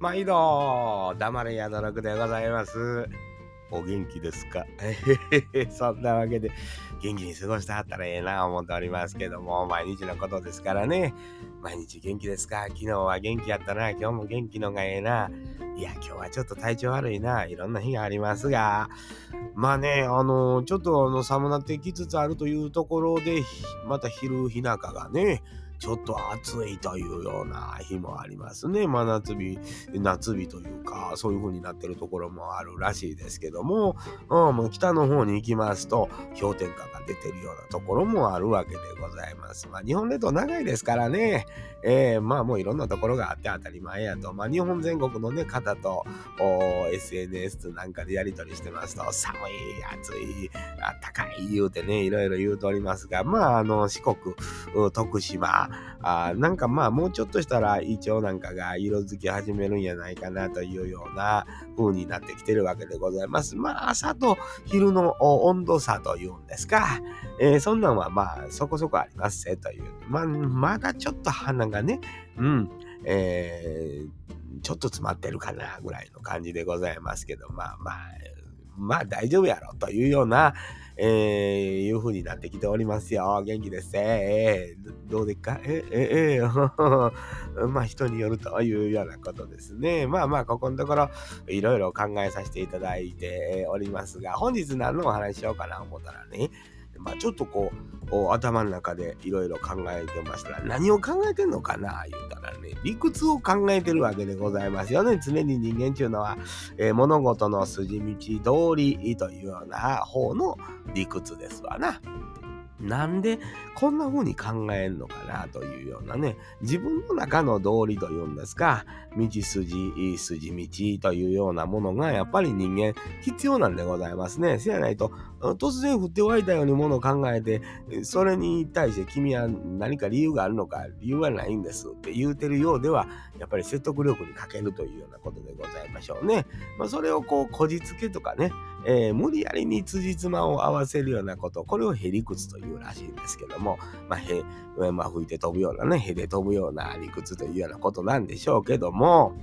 毎度、黙れやどろくでございます。お元気ですか？そんなわけで、元気に過ごしてはったらええな思っておりますけども、毎日のことですからね。毎日元気ですか？昨日は元気やったな。今日も元気のがええな。いや、今日はちょっと体調悪いな。いろんな日がありますが。まあね、あの、ちょっとあの寒なってきつつあるというところで、また昼日中がね、ちょっと暑いというような日もありますね。真夏日、夏日というか、そういう風になってるところもあるらしいですけども、うん、もう北の方に行きますと、氷点下が出てるようなところもあるわけでございます。まあ、日本列島長いですからね、えー、まあもういろんなところがあって当たり前やと、まあ日本全国のね、方と SNS なんかでやり取りしてますと、寒い、暑い、あったかい言うてね、いろいろ言うとおりますが、まああの四国、徳島、あなんかまあもうちょっとしたらイチョウなんかが色づき始めるんやないかなというような風になってきてるわけでございます。まあ朝と昼の温度差というんですか、えー、そんなんはまあそこそこありますせという。まあまだちょっと花がね、うん、えー、ちょっと詰まってるかなぐらいの感じでございますけど、まあまあ、まあ大丈夫やろというような、えー、いう風になってきておりますよ。元気ですえー、どうでっか？え、え、えー、まあ人によるというようなことですね。まあまあ、ここのところ、いろいろ考えさせていただいておりますが、本日何のお話しようかな思ったらね、まあ、ちょっとこう頭の中でいろいろ考えてました。ら何を考えてんのかな言うたらね。理屈を考えてるわけでございますよね。常に人間っていうのは、えー、物事の筋道通りというような方の理屈ですわな。なんでこんな風に考えるのかなというようなね、自分の中の道理というんですか、道筋、いい筋道というようなものがやっぱり人間必要なんでございますね。せやないと、突然降って湧いたようにものを考えて、それに対して君は何か理由があるのか、理由はないんですって言うてるようでは、やっぱり説得力に欠けるというようなことでございましょうね。まあ、それをこう、こじつけとかね、えー、無理やりに辻褄を合わせるようなこと、これをへりくつというらしいんですけども、まあ、へ、まあ、吹いて飛ぶようなね、へで飛ぶような理屈というようなことなんでしょうけども、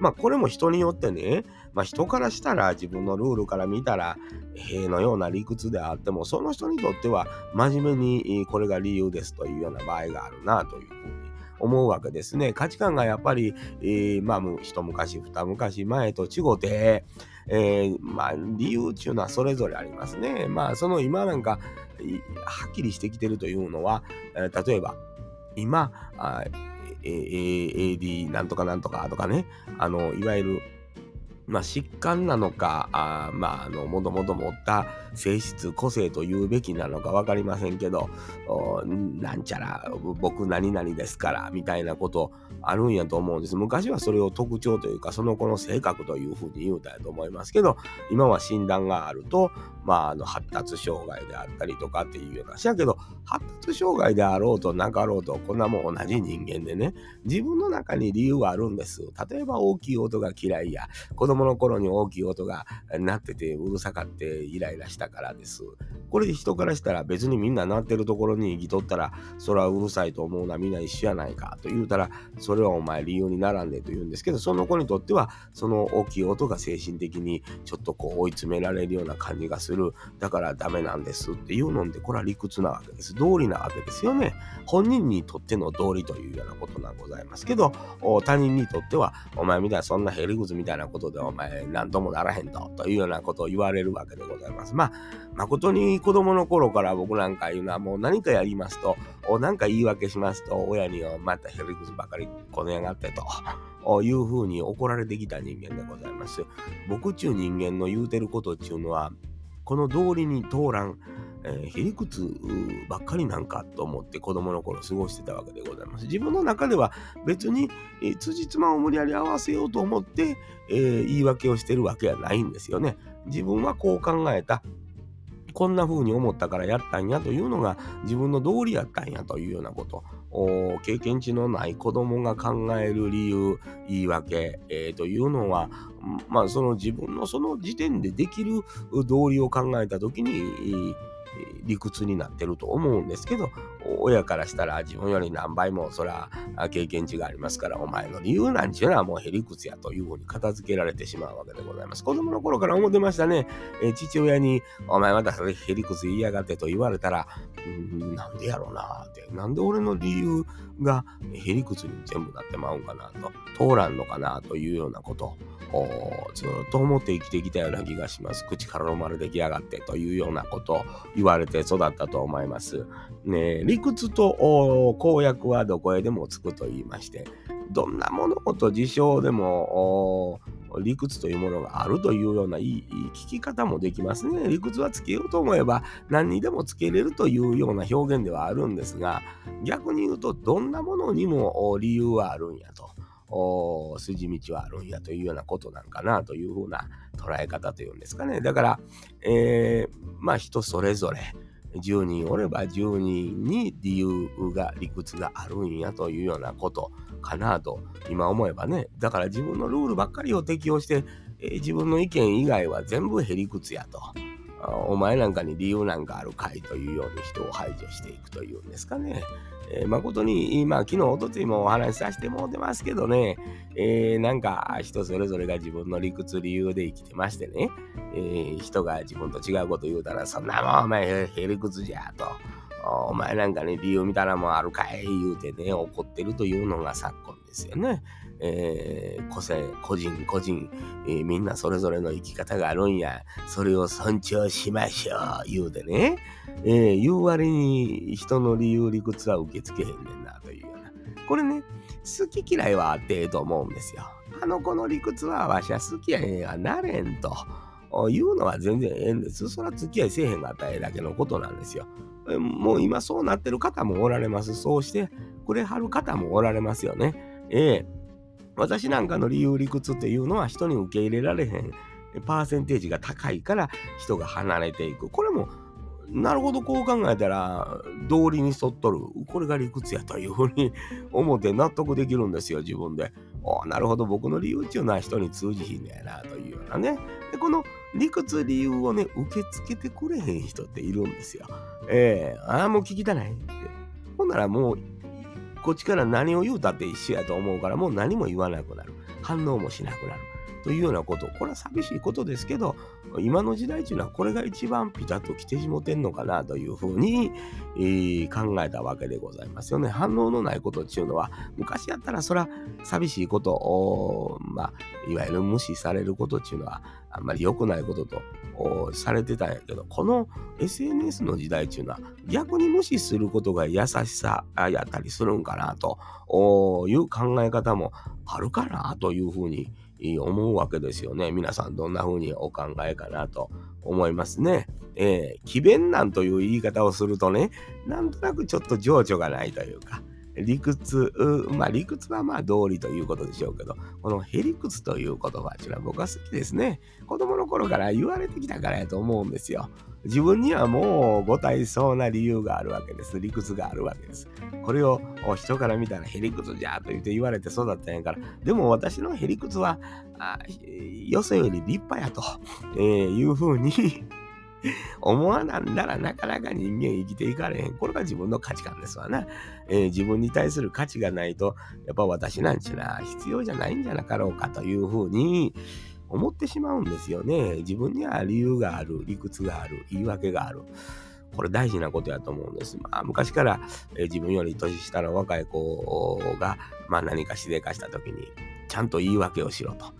まあ、これも人によってね、まあ、人からしたら自分のルールから見たら、塀のような理屈であっても、その人にとっては真面目にこれが理由ですというような場合があるなというふうに思うわけですね。価値観がやっぱり、えー、まあ、一昔二昔前と違うて、えー、まあ、理由っていうのはそれぞれありますね。まあ、その今なんか、はっきりしてきてるというのは、えー、例えば、今、AD なんとかなんとかとかね、あの、いわゆるまあ、疾患なのか、あまあ、あの、もともと持った性質、個性と言うべきなのか分かりませんけど、なんちゃら、僕何々ですから、みたいなことあるんやと思うんです。昔はそれを特徴というか、その子の性格というふうに言うたやと思いますけど、今は診断があると、まあ、あの、発達障害であったりとかっていうような。しやけど、発達障害であろうとなかろうと、こんなもん同じ人間でね、自分の中に理由はあるんです。例えば大きい音が嫌いや、子供の頃に大きい音が鳴っててうるさかってイライラしたからです。これ人からしたら別にみんな鳴ってるところに行きとったら、それはうるさいと思うのはみんな一緒やないかと言うたら、それはお前理由にならんでと言うんですけど、その子にとっては、その大きい音が精神的にちょっとこう追い詰められるような感じがする。だからダメなんですっていうので、これは理屈なわけです。道理なわけですよね。本人にとっての道理というようなことなんございますけど、他人にとっては、お前みたいなそんなヘリクツみたいなことでお前何ともならへんと、というようなことを言われるわけでございます。まあ、誠に子供の頃から僕なんかいうのはもう何かやりますと、何か言い訳しますと、親にはまたヘリクツばかりこのやがってと。いうふうに怒られてきた人間でございます。僕ちゅう人間の言うてることっていうのは、この道理に通らん、えー、へりくつばっかりなんかと思って子供の頃過ごしてたわけでございます。自分の中では別に、えー、辻褄を無理やり合わせようと思って、えー、言い訳をしてるわけはないんですよね。自分はこう考えた。こんな風に思ったからやったんやというのが自分の道理やったんやというようなこと。経験値のない子供が考える理由、言い訳、えー、というのは、まあその自分のその時点でできる道理を考えた時に、理屈になってると思うんですけど、親からしたら自分より何倍もそら経験値がありますから、お前の理由なんちゅうのはもうへりくつやというふうに片付けられてしまうわけでございます。子供の頃から思ってましたね。え父親に、お前またそれへりくつ言いやがってと言われたら、んなんでやろうなって、なんで俺の理由がへりくつに全部なってまうんかなと、通らんのかなというようなことをずっと思って生きてきたような気がします。口からの丸出来上がってというようなことを言われて育ったと思います。ね、理屈と公約はどこへでもつくと言いまして、どんな物事事象でも理屈というものがあるというようないい聞き方もできますね。理屈はつけようと思えば何にでもつけれるというような表現ではあるんですが逆に言うとどんなものにも理由はあるんやと。筋道はあるんやというようなことなんかなというふうな捉え方というんですかね。だから、えー、まあ人それぞれ10人おれば10人に理由が理屈があるんやというようなことかなと今思えばねだから自分のルールばっかりを適用して、えー、自分の意見以外は全部へりくつやとお前なんかに理由なんかあるかいというように人を排除していくというんですかね。えー、誠に、まあ、昨日、おとついもお話しさせてもうてますけどね、えー、なんか人それぞれが自分の理屈理由で生きてましてね、えー、人が自分と違うこと言うたら、そんなもんお前へりくつじゃと。お前なんかね、理由みたいなもんあるかい言うてね、怒ってるというのが昨今ですよね。えー、個性、個人個人、えー、みんなそれぞれの生き方があるんや、それを尊重しましょう、言うてね、えー、言う割に人の理由理屈は受け付けへんねんな、というような。これね、好き嫌いはあってえと思うんですよ。あの子の理屈はわしは好きやへんやなれんと。いうのは全然ええんです。それは付き合いせえへんがたえだけのことなんですよ。もう今そうなってる方もおられます。そうしてくれはる方もおられますよね。ええ私なんかの理由理屈っていうのは人に受け入れられへんパーセンテージが高いから人が離れていく。これもなるほどこう考えたら道理に沿っとるこれが理屈やというふうに思って納得できるんですよ自分で。おなるほど僕の理由っていうのは人に通じひんのやなというようなね。でこの理屈理由をね受け付けてくれへん人っているんですよ。ええー、ああもう聞きたないって。ほんならもうこっちから何を言うたって一緒やと思うからもう何も言わなくなる。反応もしなくなる。というようなこと。これは寂しいことですけど、今の時代っていうのはこれが一番ピタッと来てしもてんのかなというふうに、えー、考えたわけでございますよね。反応のないことっていうのは、昔やったらそら寂しいこと、まあ、いわゆる無視されることっていうのは、あんまり良くないこととされてたんやけど、この SNS の時代っていうのは逆に無視することが優しさやったりするんかなという考え方もあるかなというふうに思うわけですよね。皆さんどんな風にお考えかなと思いますね。えー、奇弁なんという言い方をするとね、なんとなくちょっと情緒がないというか、理屈、まあ理屈はまあ道理ということでしょうけど、このへりくつという言葉ちら僕は好きですね。子供の頃から言われてきたからやと思うんですよ。自分にはもうご体そうな理由があるわけです。理屈があるわけです。これを人から見たらへりくつじゃと言って言われて育ったんやから、でも私のへりくつは、よそより立派やと、えー、いうふうに 思わなんだらなかなか人間生きていかれへん。これが自分の価値観ですわな。えー、自分に対する価値がないと、やっぱ私なんちゅうのは必要じゃないんじゃなかろうかというふうに思ってしまうんですよね。自分には理由がある、理屈がある、言い訳がある。これ大事なことやと思うんです。まあ、昔から、えー、自分より年下の若い子が、まあ、何かしでかした時に、ちゃんと言い訳をしろと。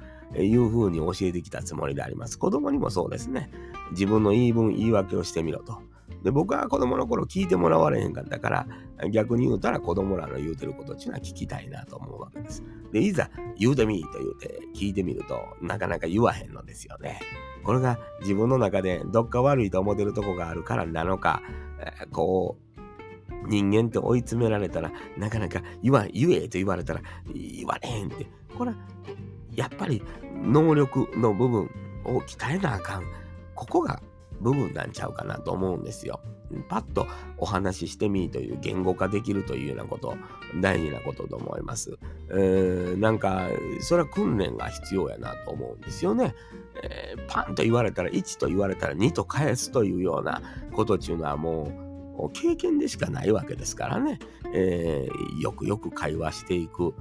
いうふうに教えてきたつもりであります。子供にもそうですね。自分の言い分、言い訳をしてみろと。で僕は子供の頃聞いてもらわれへんかったから逆に言うたら子供らの言うてることっていうのは聞きたいなと思うわけです。でいざ言うてみと言うて聞いてみるとなかなか言わへんのですよね。これが自分の中でどっか悪いと思ってるとこがあるからなのかえこう人間って追い詰められたらなかなか言わ言えと言われたら言われへんってこれはやっぱり能力の部分を鍛えなあかん。ここが部分なんちゃうかなと思うんですよ。パッとお話ししてみいという言語化できるというようなこと大事なことと思います。えー、なんかそれは訓練が必要やなと思うんですよね。えー、パンと言われたら1と言われたら2と返すというようなことっていうのはもう経験でしかないわけですからね、えー、よくよく会話していく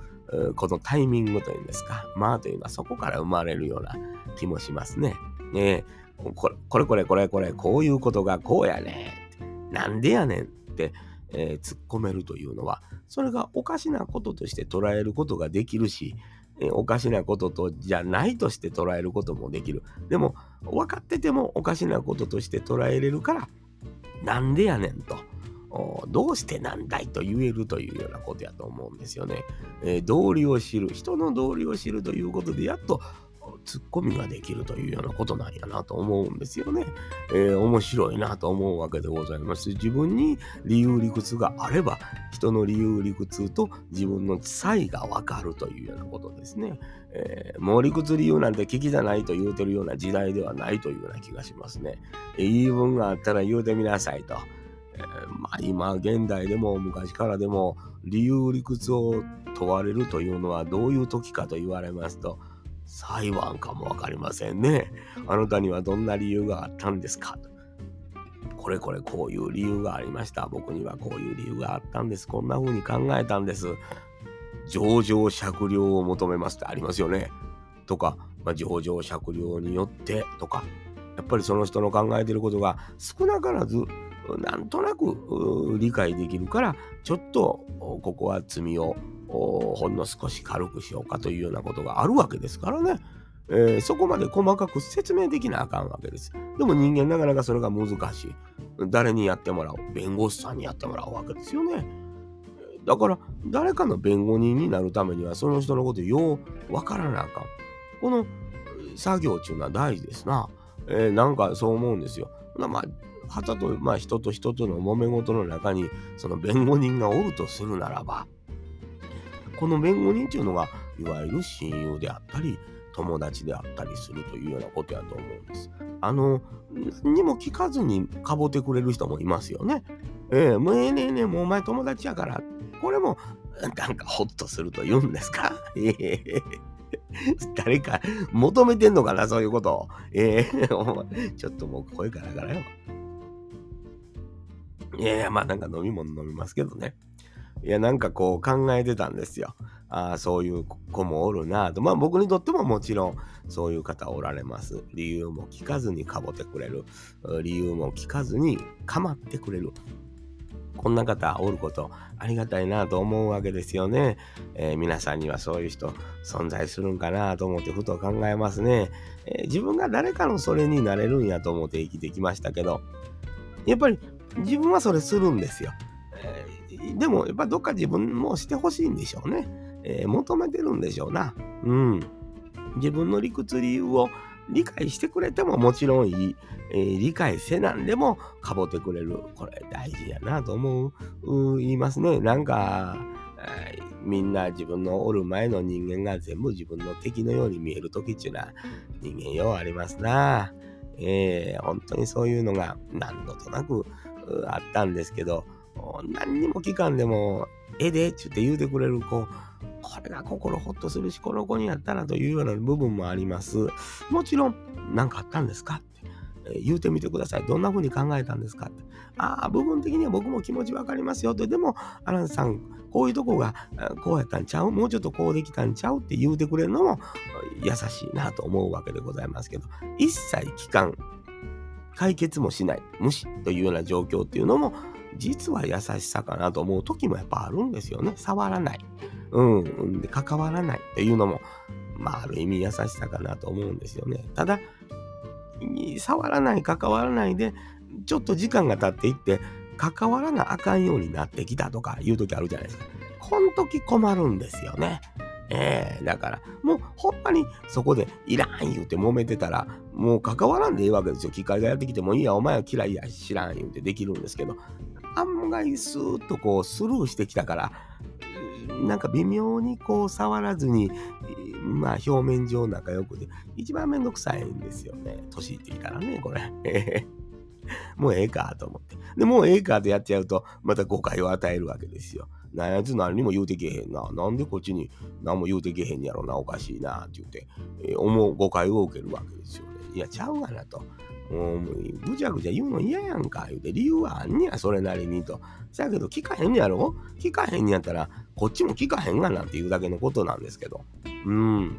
このタイミングというんですかまあというのはそこから生まれるような気もしますね。ねこれこれこれこれこれこういうことがこうやねなんでやねんって、えー、突っ込めるというのはそれがおかしなこととして捉えることができるし、えー、おかしなこととじゃないとして捉えることもできるでも分かっててもおかしなこととして捉えれるからなんでやねんと。どうしてなんだいと言えるというようなことやと思うんですよね。えー、道理を知る、人の道理を知るということで、やっとツッコミができるというようなことなんやなと思うんですよね。えー、面白いなと思うわけでございます。自分に理由理屈があれば、人の理由理屈と自分の差異がわかるというようなことですね。えー、もう理屈理由なんて聞きじゃないと言うてるような時代ではないというような気がしますね。言い分があったら言うてみなさいと。えー、まあ今現代でも昔からでも理由理屈を問われるというのはどういう時かと言われますと裁判かもわかりませんね。あなたにはどんな理由があったんですか？これこれこういう理由がありました。僕にはこういう理由があったんです。こんな風に考えたんです。上場酌量を求めますってありますよね。とか、まあ、上場酌量によってとか、やっぱりその人の考えてることが少なからずなんとなく理解できるからちょっとここは罪をほんの少し軽くしようかというようなことがあるわけですからね。えー、そこまで細かく説明できなあかんわけです。でも人間なかなかそれが難しい。誰にやってもらおう弁護士さんにやってもらうわけですよね。だから誰かの弁護人になるためにはその人のことようわからなあかん。この作業っていうのは大事ですな。えー、なんかそう思うんですよ。まあはたと、まあ、人と人との揉め事の中にその弁護人がおるとするならばこの弁護人っていうのがいわゆる親友であったり友達であったりするというようなことやと思うんです。あの何にも聞かずにかぼてくれる人もいますよね。ええー、もうええねえねえもうお前友達やからこれもなんかホッとすると言うんですか？ええ 誰か求めてんのかなそういうことを。ええー、ちょっともう声ガラガラよ。いやいや、まあなんか飲み物飲みますけどね。いや、なんかこう考えてたんですよ。ああ、そういう子もおるなと。まあ僕にとってももちろんそういう方おられます。理由も聞かずにかぼってくれる。理由も聞かずに構ってくれる。こんな方おることありがたいなと思うわけですよね。えー、皆さんにはそういう人存在するんかなと思ってふと考えますね、えー、自分が誰かのそれになれるんやと思って生きてきましたけど、やっぱり自分はそれするんですよ。でも、やっぱどっか自分もしてほしいんでしょうね。えー、求めてるんでしょうな。うん。自分の理屈理由を理解してくれてももちろんいい。えー、理解せなんでもかぼてくれる。これ大事やなと思う。言いますね。なんか、みんな自分のおる前の人間が全部自分の敵のように見える時っていうのは人間ようありますな。えー、本当にそういうのが何度となくあったんですけど、何にも聞かんでも、ええでって言って言うてくれる子、これが心ほっとするし、この子にやったらというような部分もあります。もちろん、何かあったんですか？って言うてみてください。どんな風に考えたんですか？って。ああ、部分的には僕も気持ちわかりますよって。でも、アランさん、こういうとこがこうやったんちゃう？もうちょっとこうできたんちゃうって言うてくれるのも優しいなと思うわけでございますけど、一切期間、解決もしない、無視というような状況っていうのも実は優しさかなと思う時もやっぱあるんですよね。触らない。うん。で、関わらないっていうのも、まあ、ある意味優しさかなと思うんですよね。ただ、触らない、関わらないで、ちょっと時間が経っていって、関わらなあかんようになってきたとかいう時あるじゃないですか。この時困るんですよね。ええー、だから、もうほんまにそこでいらん言うて揉めてたら、もう関わらんでいいわけですよ。機械がやってきてもいいや、お前は嫌いや、知らん言うてできるんですけど、案外スーッとこうスルーしてきたから、なんか微妙にこう触らずに、まあ表面上仲良くて、一番めんどくさいんですよね。年いってきたらね、これ。もうええかと思って。で、もうええかとやっちゃうと、また誤解を与えるわけですよ。なやつ何にも言うてけへんな。なんでこっちに何も言うてけへんやろな、おかしいな、って言って、えー、思う誤解を受けるわけですよ。いや、ちゃうがなと。もう、ぐちゃぐちゃ言うの嫌やんか、言うて、理由はあんにや、それなりにと。せやけど、聞かへんやろ？聞かへんやったら、こっちも聞かへんがなっていうだけのことなんですけど。うん。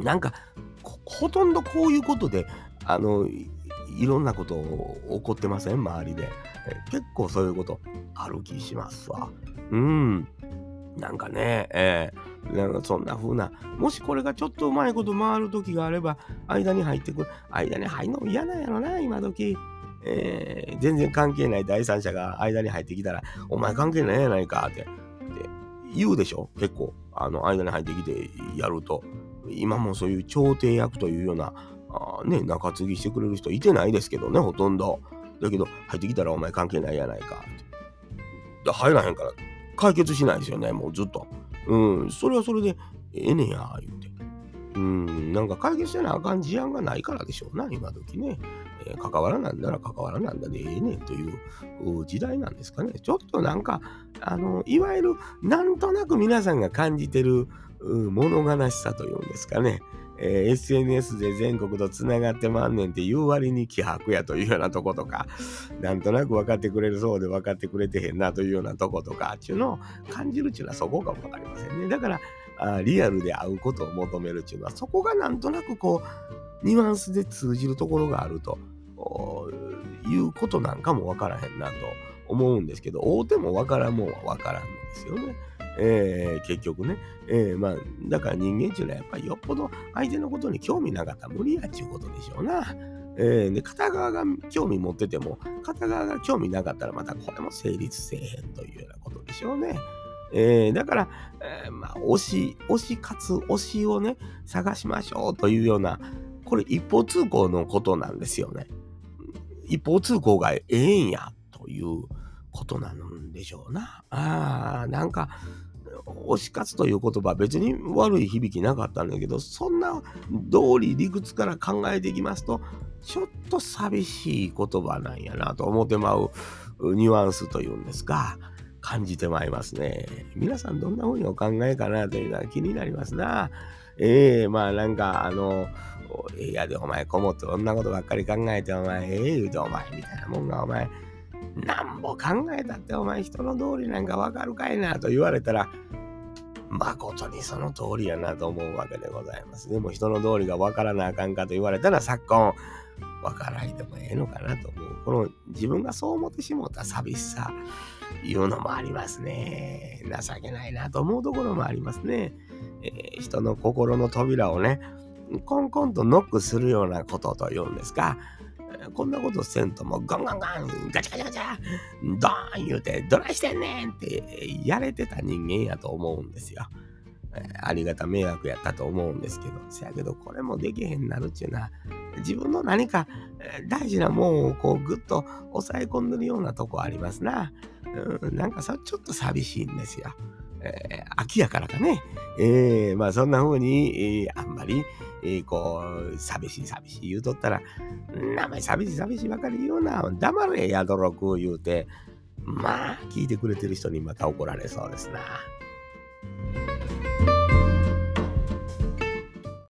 なんか、ほとんどこういうことで、あの、いろんなこと起こってません？周りで。結構そういうことある気しますわ。うん。なんかね、えー、なんかそんな風な、もしこれがちょっとうまいこと回る時があれば、間に入ってくる。間に入るの嫌なんやろな、今時。えー、全然関係ない第三者が間に入ってきたら、お前関係ないやないかって、って言うでしょ？結構。あの、間に入ってきてやると。今もそういう調停役というような、あね、中継ぎしてくれる人いてないですけどね、ほとんど。だけど、入ってきたらお前関係ないやないかって。入らへんから解決しないですよね、もうずっと。うん、それはそれでええねんや、言うて。うん、なんか解決せなあかん事案がないからでしょうな、今時ね。えー、関わらなんだら関わらなんだでええねんという時代なんですかね。ちょっとなんか、あの、いわゆるなんとなく皆さんが感じてる物悲しさというんですかね。えー、SNS で全国とつながってまんねんって言う割に気迫やというようなとことか、なんとなく分かってくれるそうで分かってくれてへんなというようなとことか、ちゅうのを感じるっちゅうのはそこかも分かりませんね。だからあ、リアルで会うことを求めるっちゅうのは、そこがなんとなくこう、ニュアンスで通じるところがあるということなんかも分からへんなと思うんですけど、会うても分からんもんは分からんのですよね。えー、結局ね、えー、まあ、だから人間っていうのはやっぱりよっぽど相手のことに興味なかったら無理やっちゅうことでしょうな。えー、で、片側が興味持ってても、片側が興味なかったらまたこれも成立せえへんというようなことでしょうね。えー、だから、えー、まあ、推し、推し活、推しをね、探しましょうというような、これ一方通行のことなんですよね。一方通行がええんやということなんでしょうな。ああ、なんか、推し活という言葉別に悪い響きなかったんだけど、そんな道理理屈から考えていきますと、ちょっと寂しい言葉なんやなと思ってまうニュアンスというんですか、感じてまいりますね。皆さんどんな風にお考えかなというのは気になりますな。ええー、まあなんかあの、いやでお前こもってこんなことばっかり考えてお前ええ言うてお前みたいなもんがお前なんぼ考えたってお前人の通りなんかわかるかいなと言われたら、誠にその通りやなと思うわけでございます。でも人の通りがわからなあかんかと言われたら昨今、わからいでもええのかなと思う。この自分がそう思ってしもた寂しさ、いうのもありますね。情けないなと思うところもありますね。えー、人の心の扉をね、コンコンとノックするようなことというんですか、こんなことせんともうガンガンガン、ガチャガチャガチャ、ドーン言うて、どないしてんねんってやれてた人間やと思うんですよ。ありがた迷惑やったと思うんですけど、せやけどこれもできへんなるっちゅうのは、自分の何か大事なもんをこうぐっと抑え込んでるようなとこありますな。うん、なんかさ、ちょっと寂しいんですよ。えー、秋やからかね。えー、まあそんな風に、えー、あんまり、えー、こう、寂しい寂しい言うとったら、名前寂しい寂しいばかり言うな、黙れやどろく言うて、まあ、聞いてくれてる人にまた怒られそうですな。